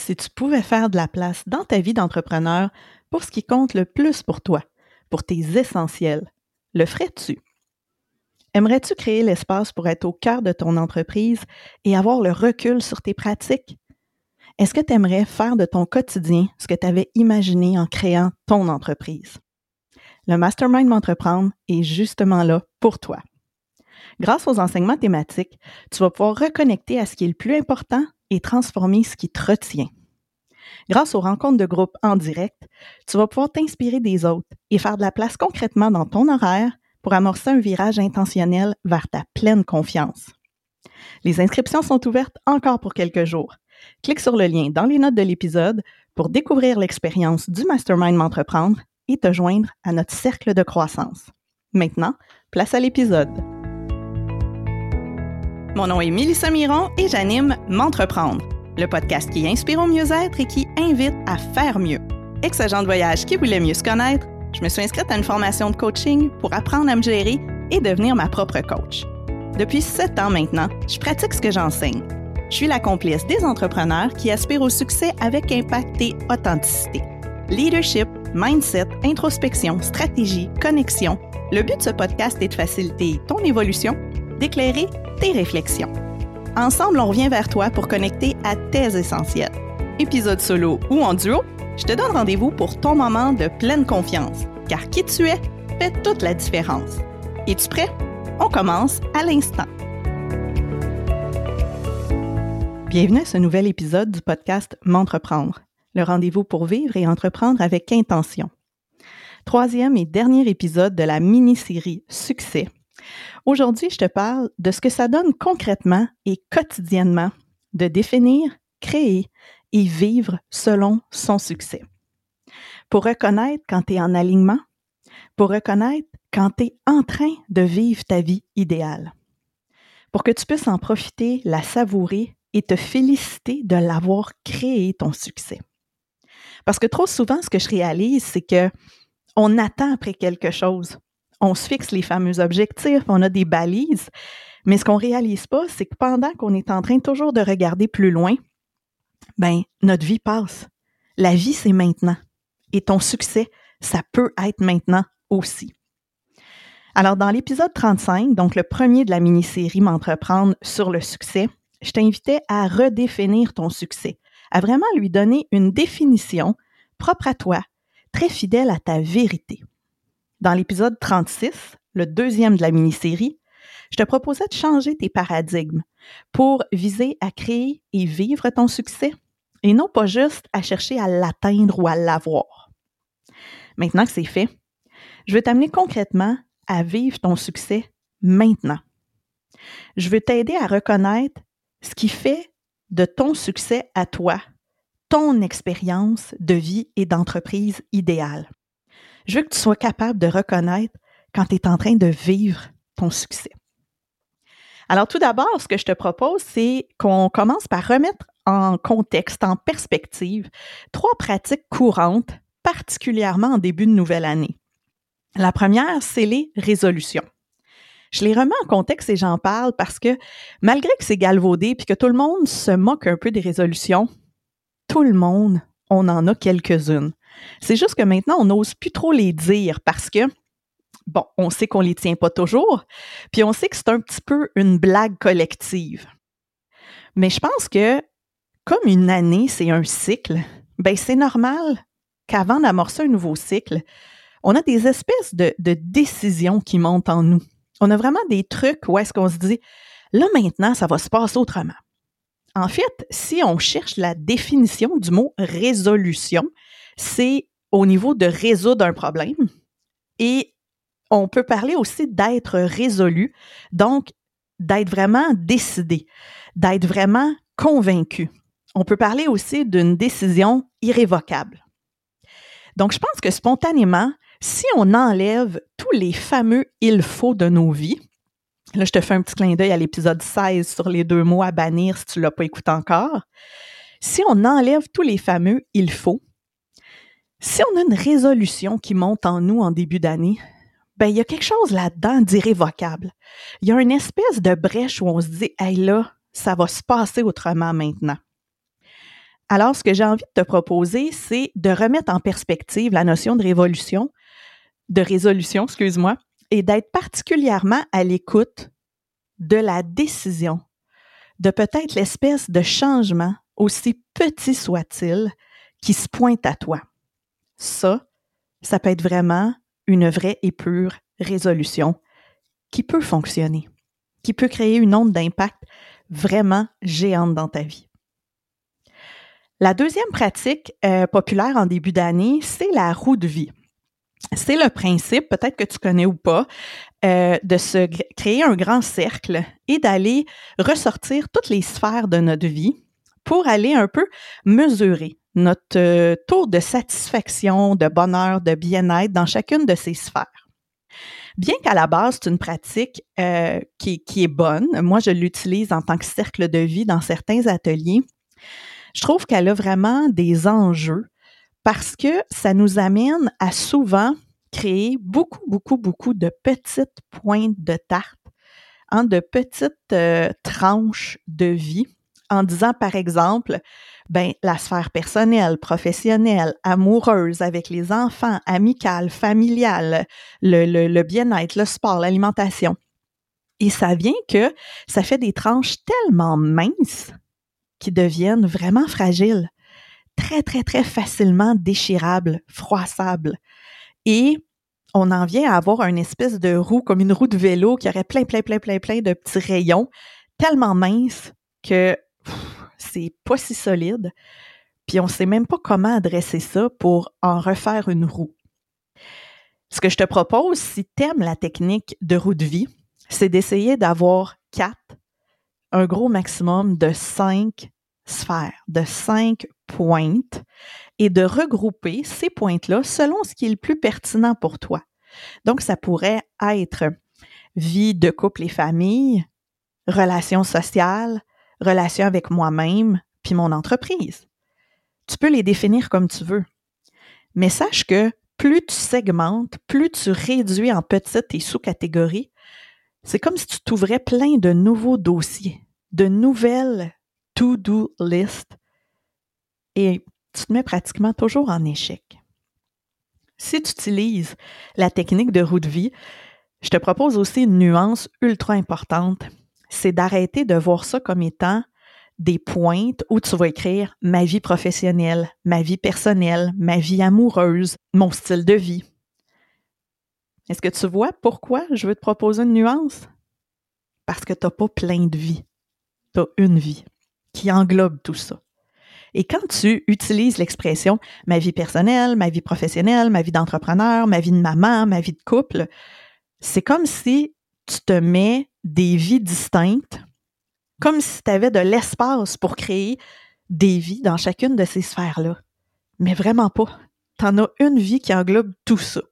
si tu pouvais faire de la place dans ta vie d'entrepreneur pour ce qui compte le plus pour toi, pour tes essentiels, le ferais-tu? Aimerais-tu créer l'espace pour être au cœur de ton entreprise et avoir le recul sur tes pratiques? Est-ce que tu aimerais faire de ton quotidien ce que tu avais imaginé en créant ton entreprise? Le Mastermind M'entreprendre est justement là pour toi. Grâce aux enseignements thématiques, tu vas pouvoir reconnecter à ce qui est le plus important et transformer ce qui te retient. Grâce aux rencontres de groupe en direct, tu vas pouvoir t'inspirer des autres et faire de la place concrètement dans ton horaire pour amorcer un virage intentionnel vers ta pleine confiance. Les inscriptions sont ouvertes encore pour quelques jours. Clique sur le lien dans les notes de l'épisode pour découvrir l'expérience du Mastermind M'entreprendre et te joindre à notre cercle de croissance. Maintenant, place à l'épisode. Mon nom est Mélissa Miron et j'anime M'entreprendre, le podcast qui inspire au mieux-être et qui invite à faire mieux. Ex-agent de voyage qui voulait mieux se connaître, je me suis inscrite à une formation de coaching pour apprendre à me gérer et devenir ma propre coach. Depuis sept ans maintenant, je pratique ce que j'enseigne. Je suis la complice des entrepreneurs qui aspirent au succès avec impact et authenticité. Leadership, mindset, introspection, stratégie, connexion. Le but de ce podcast est de faciliter ton évolution, d'éclairer tes réflexions. Ensemble, on revient vers toi pour connecter à tes essentiels. Épisode solo ou en duo, je te donne rendez-vous pour ton moment de pleine confiance, car qui tu es fait toute la différence. Es-tu prêt? On commence à l'instant. Bienvenue à ce nouvel épisode du podcast M'entreprendre, le rendez-vous pour vivre et entreprendre avec intention. Troisième et dernier épisode de la mini-série Succès. Aujourd'hui, je te parle de ce que ça donne concrètement et quotidiennement de définir, créer et vivre selon son succès. Pour reconnaître quand tu es en alignement, pour reconnaître quand tu es en train de vivre ta vie idéale, pour que tu puisses en profiter, la savourer et te féliciter de l'avoir créé ton succès. Parce que trop souvent, ce que je réalise, c'est que on attend après quelque chose. On se fixe les fameux objectifs, on a des balises, mais ce qu'on réalise pas, c'est que pendant qu'on est en train toujours de regarder plus loin, ben, notre vie passe. La vie, c'est maintenant. Et ton succès, ça peut être maintenant aussi. Alors, dans l'épisode 35, donc le premier de la mini-série M'entreprendre sur le succès, je t'invitais à redéfinir ton succès, à vraiment lui donner une définition propre à toi, très fidèle à ta vérité. Dans l'épisode 36, le deuxième de la mini-série, je te proposais de changer tes paradigmes pour viser à créer et vivre ton succès et non pas juste à chercher à l'atteindre ou à l'avoir. Maintenant que c'est fait, je veux t'amener concrètement à vivre ton succès maintenant. Je veux t'aider à reconnaître ce qui fait de ton succès à toi ton expérience de vie et d'entreprise idéale. Je veux que tu sois capable de reconnaître quand tu es en train de vivre ton succès. Alors tout d'abord, ce que je te propose, c'est qu'on commence par remettre en contexte, en perspective, trois pratiques courantes, particulièrement en début de nouvelle année. La première, c'est les résolutions. Je les remets en contexte et j'en parle parce que malgré que c'est galvaudé puis que tout le monde se moque un peu des résolutions, tout le monde, on en a quelques-unes. C'est juste que maintenant, on n'ose plus trop les dire parce que, bon, on sait qu'on les tient pas toujours, puis on sait que c'est un petit peu une blague collective. Mais je pense que comme une année, c'est un cycle, ben c'est normal qu'avant d'amorcer un nouveau cycle, on a des espèces de, décisions qui montent en nous. On a vraiment des trucs où est-ce qu'on se dit, là maintenant, ça va se passer autrement. En fait, si on cherche la définition du mot résolution, c'est au niveau de résoudre un problème. Et on peut parler aussi d'être résolu, donc d'être vraiment décidé, d'être vraiment convaincu on peut parler aussi d'une décision irrévocable. Donc, je pense que spontanément, si on enlève tous les fameux il faut de nos vies, là, je te fais un petit clin d'œil à l'épisode 16 sur les deux mots à bannir si tu ne l'as pas écouté encore. Si on enlève tous les fameux il faut, si on a une résolution qui monte en nous en début d'année, ben, il y a quelque chose là-dedans d'irrévocable. Il y a une espèce de brèche où on se dit, hey là, ça va se passer autrement maintenant. Alors, ce que j'ai envie de te proposer, c'est de remettre en perspective la notion de révolution, de résolution, excuse-moi, et d'être particulièrement à l'écoute de la décision, de peut-être l'espèce de changement, aussi petit soit-il, qui se pointe à toi. Ça, ça peut être vraiment une vraie et pure résolution qui peut fonctionner, qui peut créer une onde d'impact vraiment géante dans ta vie. La deuxième pratique euh, populaire en début d'année, c'est la roue de vie. C'est le principe, peut-être que tu connais ou pas, euh, de se créer un grand cercle et d'aller ressortir toutes les sphères de notre vie pour aller un peu mesurer notre euh, taux de satisfaction, de bonheur, de bien-être dans chacune de ces sphères. Bien qu'à la base, c'est une pratique euh, qui, qui, est bonne, moi je l'utilise en tant que cercle de vie dans certains ateliers, je trouve qu'elle a vraiment des enjeux parce que ça nous amène à souvent créer beaucoup, beaucoup, beaucoup de petites pointes de tarte, hein, de petites euh, tranches de vie, en disant par exemple, ben la sphère personnelle, professionnelle, amoureuse, avec les enfants, amicale, familiale, le, le, le bien-être, le sport, l'alimentation. Et ça vient que ça fait des tranches tellement minces qui deviennent vraiment fragiles très, très, très facilement déchirable, froissable. Et on en vient à avoir une espèce de roue, comme une roue de vélo qui aurait plein, plein, plein, plein, plein de petits rayons, tellement minces que c'est pas si solide. Puis on sait même pas comment adresser ça pour en refaire une roue. Ce que je te propose, si tu aimes la technique de roue de vie, c'est d'essayer d'avoir quatre, un gros maximum de cinq de cinq pointes et de regrouper ces pointes-là selon ce qui est le plus pertinent pour toi. Donc, ça pourrait être vie de couple et famille, relations sociales, relations avec moi-même, puis mon entreprise. Tu peux les définir comme tu veux. Mais sache que plus tu segmentes, plus tu réduis en petites et sous-catégories, c'est comme si tu t'ouvrais plein de nouveaux dossiers, de nouvelles to-do list et tu te mets pratiquement toujours en échec. Si tu utilises la technique de roue de vie, je te propose aussi une nuance ultra importante, c'est d'arrêter de voir ça comme étant des pointes où tu vas écrire ma vie professionnelle, ma vie personnelle, ma vie amoureuse, mon style de vie. Est-ce que tu vois pourquoi je veux te proposer une nuance? Parce que tu n'as pas plein de vies. Tu as une vie qui englobe tout ça. Et quand tu utilises l'expression ma vie personnelle, ma vie professionnelle, ma vie d'entrepreneur, ma vie de maman, ma vie de couple, c'est comme si tu te mets des vies distinctes, comme si tu avais de l'espace pour créer des vies dans chacune de ces sphères-là. Mais vraiment pas. Tu en as une vie qui englobe tout ça.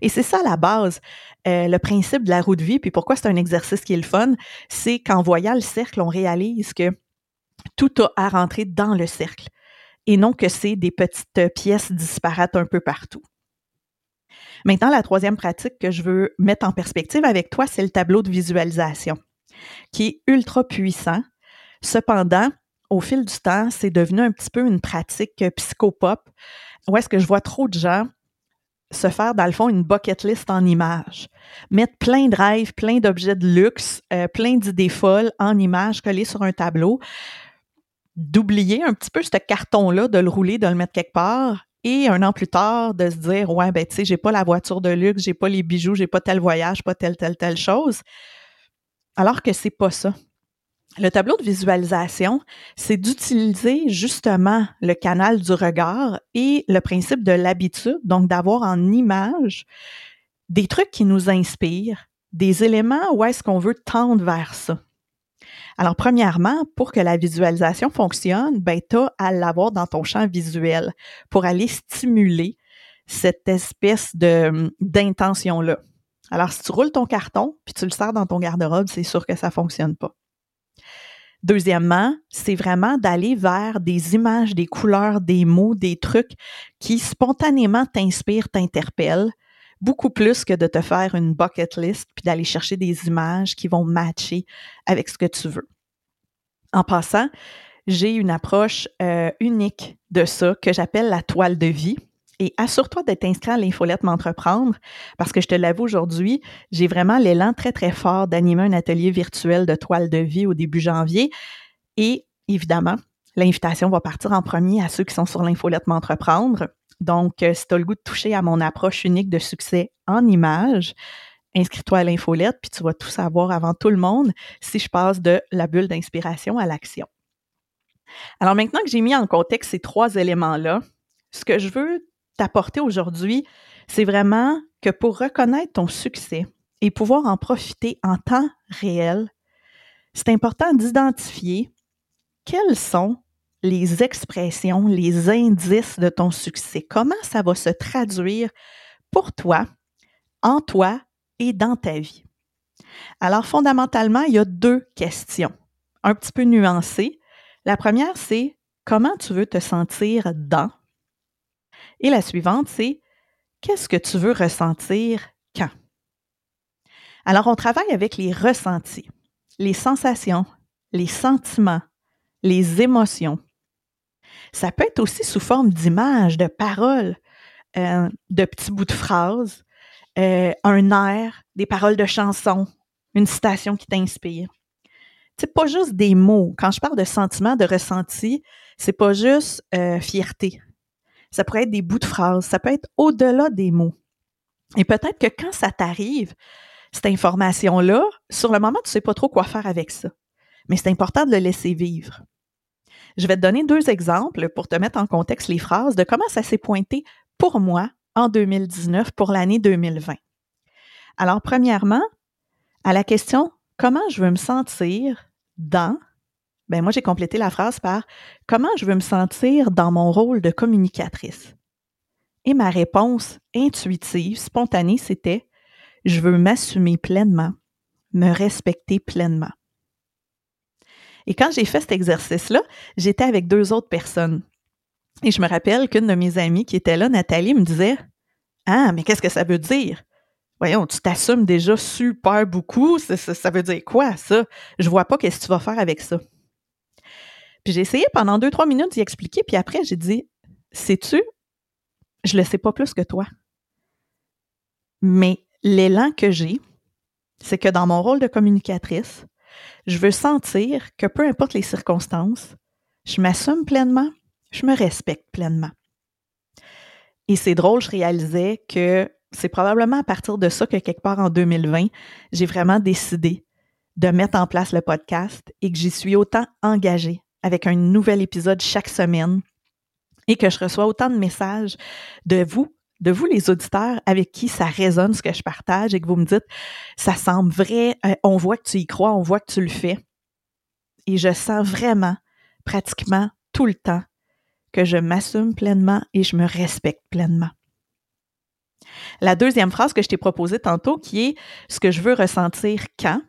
Et c'est ça la base, euh, le principe de la roue de vie, puis pourquoi c'est un exercice qui est le fun, c'est qu'en voyant le cercle, on réalise que tout a à rentrer dans le cercle et non que c'est des petites pièces disparates un peu partout. Maintenant, la troisième pratique que je veux mettre en perspective avec toi, c'est le tableau de visualisation, qui est ultra puissant. Cependant, au fil du temps, c'est devenu un petit peu une pratique psychopop, où est-ce que je vois trop de gens se faire, dans le fond, une bucket list en images. Mettre plein de rêves, plein d'objets de luxe, euh, plein d'idées folles en images collées sur un tableau d'oublier un petit peu ce carton-là, de le rouler, de le mettre quelque part, et un an plus tard, de se dire, ouais, ben, tu sais, j'ai pas la voiture de luxe, j'ai pas les bijoux, j'ai pas tel voyage, pas telle, telle, telle chose. Alors que c'est pas ça. Le tableau de visualisation, c'est d'utiliser justement le canal du regard et le principe de l'habitude, donc d'avoir en image des trucs qui nous inspirent, des éléments où est-ce qu'on veut tendre vers ça. Alors, premièrement, pour que la visualisation fonctionne, ben, tu as à l'avoir dans ton champ visuel pour aller stimuler cette espèce de, d'intention-là. Alors, si tu roules ton carton puis tu le sers dans ton garde-robe, c'est sûr que ça fonctionne pas. Deuxièmement, c'est vraiment d'aller vers des images, des couleurs, des mots, des trucs qui spontanément t'inspirent, t'interpellent, beaucoup plus que de te faire une bucket list puis d'aller chercher des images qui vont matcher avec ce que tu veux. En passant, j'ai une approche euh, unique de ça que j'appelle la toile de vie. Et assure-toi d'être inscrit à l'infolette M'entreprendre parce que je te l'avoue aujourd'hui, j'ai vraiment l'élan très, très fort d'animer un atelier virtuel de toile de vie au début janvier. Et évidemment, l'invitation va partir en premier à ceux qui sont sur l'infolette M'entreprendre. Donc, euh, si tu as le goût de toucher à mon approche unique de succès en images, inscris-toi à l'infolette, puis tu vas tout savoir avant tout le monde si je passe de la bulle d'inspiration à l'action. Alors maintenant que j'ai mis en contexte ces trois éléments-là, ce que je veux t'apporter aujourd'hui, c'est vraiment que pour reconnaître ton succès et pouvoir en profiter en temps réel, c'est important d'identifier quelles sont les expressions, les indices de ton succès. Comment ça va se traduire pour toi, en toi et dans ta vie? Alors, fondamentalement, il y a deux questions, un petit peu nuancées. La première, c'est comment tu veux te sentir dans? Et la suivante, c'est qu'est-ce que tu veux ressentir quand? Alors, on travaille avec les ressentis, les sensations, les sentiments, les émotions. Ça peut être aussi sous forme d'images, de paroles, euh, de petits bouts de phrases, euh, un air, des paroles de chansons, une citation qui t'inspire. C'est pas juste des mots. Quand je parle de sentiments, de ressenti, c'est pas juste euh, fierté. Ça pourrait être des bouts de phrases, ça peut être au-delà des mots. Et peut-être que quand ça t'arrive, cette information-là, sur le moment, tu sais pas trop quoi faire avec ça. Mais c'est important de le laisser vivre. Je vais te donner deux exemples pour te mettre en contexte les phrases de comment ça s'est pointé pour moi en 2019 pour l'année 2020. Alors, premièrement, à la question comment je veux me sentir dans, ben moi j'ai complété la phrase par comment je veux me sentir dans mon rôle de communicatrice? Et ma réponse intuitive, spontanée, c'était je veux m'assumer pleinement, me respecter pleinement. Et quand j'ai fait cet exercice-là, j'étais avec deux autres personnes. Et je me rappelle qu'une de mes amies qui était là, Nathalie, me disait Ah, mais qu'est-ce que ça veut dire? Voyons, tu t'assumes déjà super beaucoup. Ça, veut dire quoi, ça? Je vois pas qu'est-ce que tu vas faire avec ça. Puis j'ai essayé pendant deux, trois minutes d'y expliquer, puis après, j'ai dit Sais-tu, je le sais pas plus que toi. Mais l'élan que j'ai, c'est que dans mon rôle de communicatrice, je veux sentir que peu importe les circonstances, je m'assume pleinement, je me respecte pleinement. Et c'est drôle, je réalisais que c'est probablement à partir de ça que quelque part en 2020, j'ai vraiment décidé de mettre en place le podcast et que j'y suis autant engagée avec un nouvel épisode chaque semaine et que je reçois autant de messages de vous, de vous les auditeurs avec qui ça résonne ce que je partage et que vous me dites ça semble vrai, euh, on voit que tu y crois, on voit que tu le fais. Et je sens vraiment pratiquement tout le temps que je m'assume pleinement et je me respecte pleinement. La deuxième phrase que je t'ai proposée tantôt, qui est ce que je veux ressentir quand,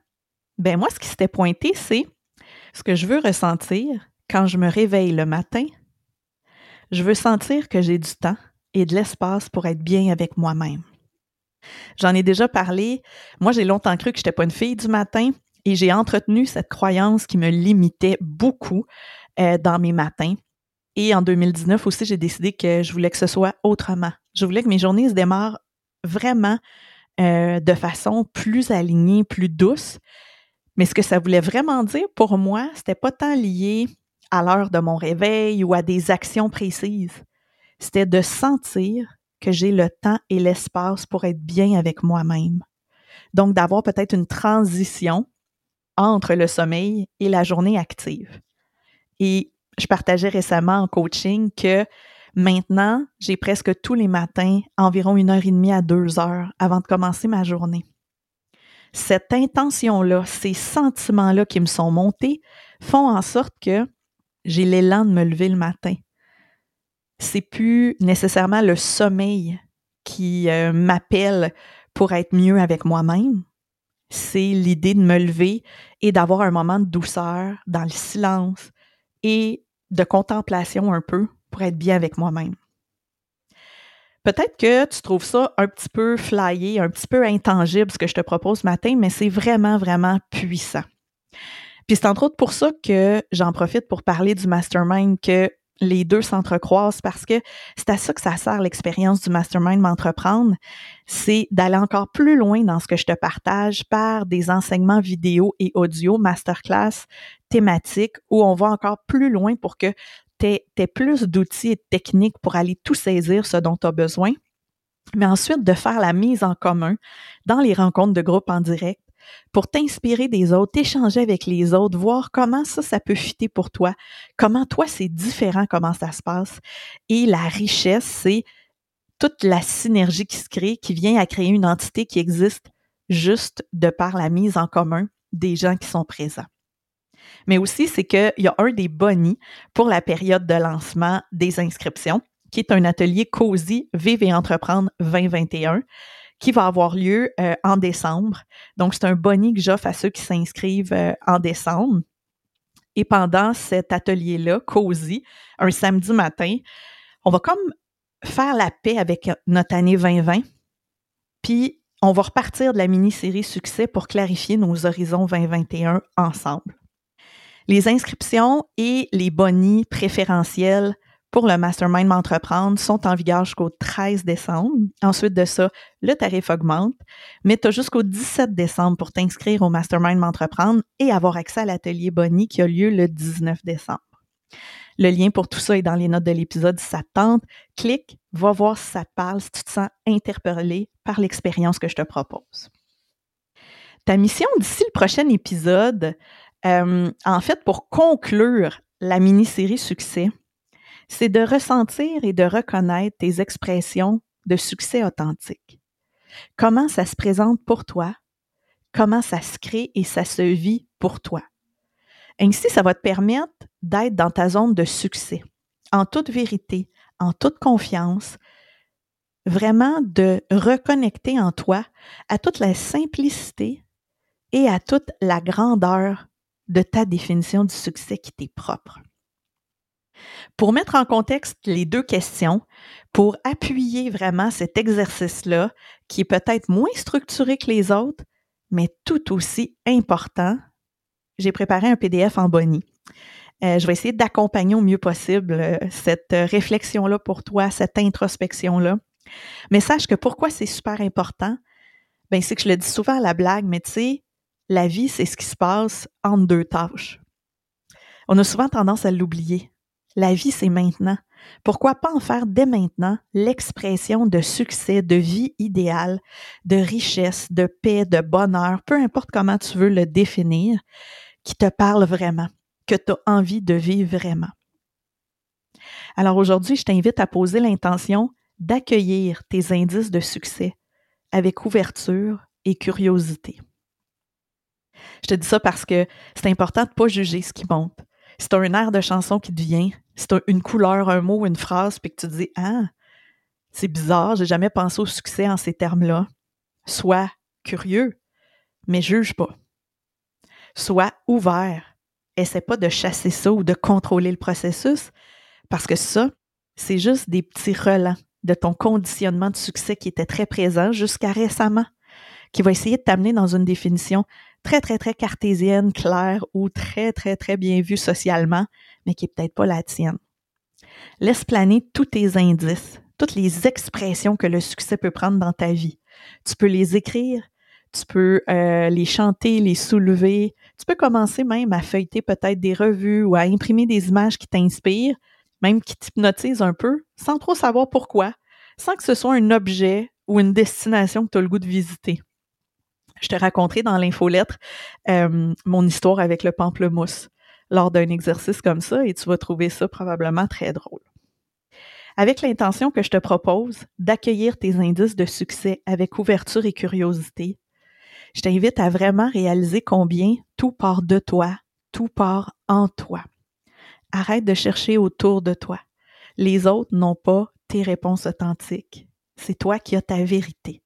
ben moi, ce qui s'était pointé, c'est ce que je veux ressentir quand je me réveille le matin. Je veux sentir que j'ai du temps et de l'espace pour être bien avec moi-même. J'en ai déjà parlé. Moi, j'ai longtemps cru que je n'étais pas une fille du matin et j'ai entretenu cette croyance qui me limitait beaucoup euh, dans mes matins. Et en 2019 aussi, j'ai décidé que je voulais que ce soit autrement. Je voulais que mes journées se démarrent vraiment euh, de façon plus alignée, plus douce. Mais ce que ça voulait vraiment dire pour moi, c'était pas tant lié à l'heure de mon réveil ou à des actions précises. C'était de sentir que j'ai le temps et l'espace pour être bien avec moi-même. Donc, d'avoir peut-être une transition entre le sommeil et la journée active. Et je partageais récemment en coaching que maintenant, j'ai presque tous les matins environ une heure et demie à deux heures avant de commencer ma journée. Cette intention-là, ces sentiments-là qui me sont montés font en sorte que j'ai l'élan de me lever le matin. C'est plus nécessairement le sommeil qui euh, m'appelle pour être mieux avec moi-même. C'est l'idée de me lever et d'avoir un moment de douceur dans le silence et de contemplation un peu pour être bien avec moi-même. Peut-être que tu trouves ça un petit peu flyé, un petit peu intangible ce que je te propose ce matin, mais c'est vraiment, vraiment puissant. Puis c'est entre autres pour ça que j'en profite pour parler du mastermind que les deux s'entrecroisent parce que c'est à ça que ça sert l'expérience du mastermind m'entreprendre, c'est d'aller encore plus loin dans ce que je te partage par des enseignements vidéo et audio, masterclass thématiques, où on va encore plus loin pour que tu aies, plus d'outils et de techniques pour aller tout saisir ce dont tu as besoin, mais ensuite de faire la mise en commun dans les rencontres de groupe en direct pour t'inspirer des autres, t'échanger avec les autres, voir comment ça, ça peut fitter pour toi, comment toi, c'est différent, comment ça se passe. Et la richesse, c'est toute la synergie qui se crée, qui vient à créer une entité qui existe juste de par la mise en commun des gens qui sont présents. Mais aussi, c'est qu'il y a un des bonnies pour la période de lancement des inscriptions, qui est un atelier COSI Vive et Entreprendre 2021 qui va avoir lieu euh, en décembre. Donc, c'est un boni que j'offre à ceux qui s'inscrivent euh, en décembre. Et pendant cet atelier-là, COSI, un samedi matin, on va comme faire la paix avec notre année 2020. Puis, on va repartir de la mini-série Succès pour clarifier nos horizons 2021 ensemble. Les inscriptions et les bonis préférentiels pour le Mastermind M'entreprendre sont en vigueur jusqu'au 13 décembre. Ensuite de ça, le tarif augmente, mais tu as jusqu'au 17 décembre pour t'inscrire au Mastermind M'entreprendre et avoir accès à l'atelier Bonnie qui a lieu le 19 décembre. Le lien pour tout ça est dans les notes de l'épisode si ça te tente. Clique, va voir si ça te parle, si tu te sens interpellé par l'expérience que je te propose. Ta mission d'ici le prochain épisode, euh, en fait, pour conclure la mini-série Succès, c'est de ressentir et de reconnaître tes expressions de succès authentique. Comment ça se présente pour toi, comment ça se crée et ça se vit pour toi? Ainsi, ça va te permettre d'être dans ta zone de succès, en toute vérité, en toute confiance, vraiment de reconnecter en toi à toute la simplicité et à toute la grandeur de ta définition du succès qui t'est propre. Pour mettre en contexte les deux questions, pour appuyer vraiment cet exercice-là, qui est peut-être moins structuré que les autres, mais tout aussi important, j'ai préparé un PDF en bonnie. Euh, je vais essayer d'accompagner au mieux possible euh, cette réflexion-là pour toi, cette introspection-là. Mais sache que pourquoi c'est super important, ben c'est que je le dis souvent à la blague, mais tu sais, la vie, c'est ce qui se passe entre deux tâches. On a souvent tendance à l'oublier. La vie, c'est maintenant. Pourquoi pas en faire dès maintenant l'expression de succès, de vie idéale, de richesse, de paix, de bonheur, peu importe comment tu veux le définir, qui te parle vraiment, que tu as envie de vivre vraiment. Alors aujourd'hui, je t'invite à poser l'intention d'accueillir tes indices de succès avec ouverture et curiosité. Je te dis ça parce que c'est important de ne pas juger ce qui monte. C'est un air de chanson qui te vient, c'est une couleur, un mot, une phrase, puis que tu te dis Ah, c'est bizarre, j'ai jamais pensé au succès en ces termes-là. Sois curieux, mais juge pas. Sois ouvert. Essaie pas de chasser ça ou de contrôler le processus, parce que ça, c'est juste des petits relents de ton conditionnement de succès qui était très présent jusqu'à récemment, qui va essayer de t'amener dans une définition très, très, très cartésienne, claire ou très, très, très bien vue socialement, mais qui est peut-être pas la tienne. Laisse planer tous tes indices, toutes les expressions que le succès peut prendre dans ta vie. Tu peux les écrire, tu peux euh, les chanter, les soulever. Tu peux commencer même à feuilleter peut-être des revues ou à imprimer des images qui t'inspirent, même qui t'hypnotisent un peu, sans trop savoir pourquoi, sans que ce soit un objet ou une destination que tu as le goût de visiter. Je te raconterai dans l'infolettre euh, mon histoire avec le pamplemousse lors d'un exercice comme ça et tu vas trouver ça probablement très drôle. Avec l'intention que je te propose d'accueillir tes indices de succès avec ouverture et curiosité, je t'invite à vraiment réaliser combien tout part de toi, tout part en toi. Arrête de chercher autour de toi. Les autres n'ont pas tes réponses authentiques. C'est toi qui as ta vérité.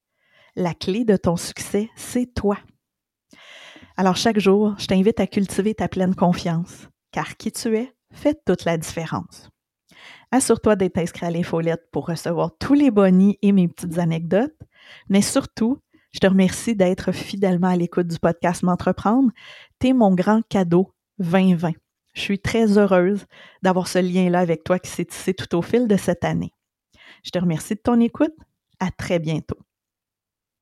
La clé de ton succès, c'est toi. Alors chaque jour, je t'invite à cultiver ta pleine confiance, car qui tu es fait toute la différence. Assure-toi d'être inscrit à l'infolette pour recevoir tous les bonnies et mes petites anecdotes, mais surtout, Je te remercie d'être fidèlement à l'écoute du podcast M'entreprendre. T'es mon grand cadeau 2020. Je suis très heureuse d'avoir ce lien-là avec toi qui s'est tissé tout au fil de cette année. Je te remercie de ton écoute. À très bientôt.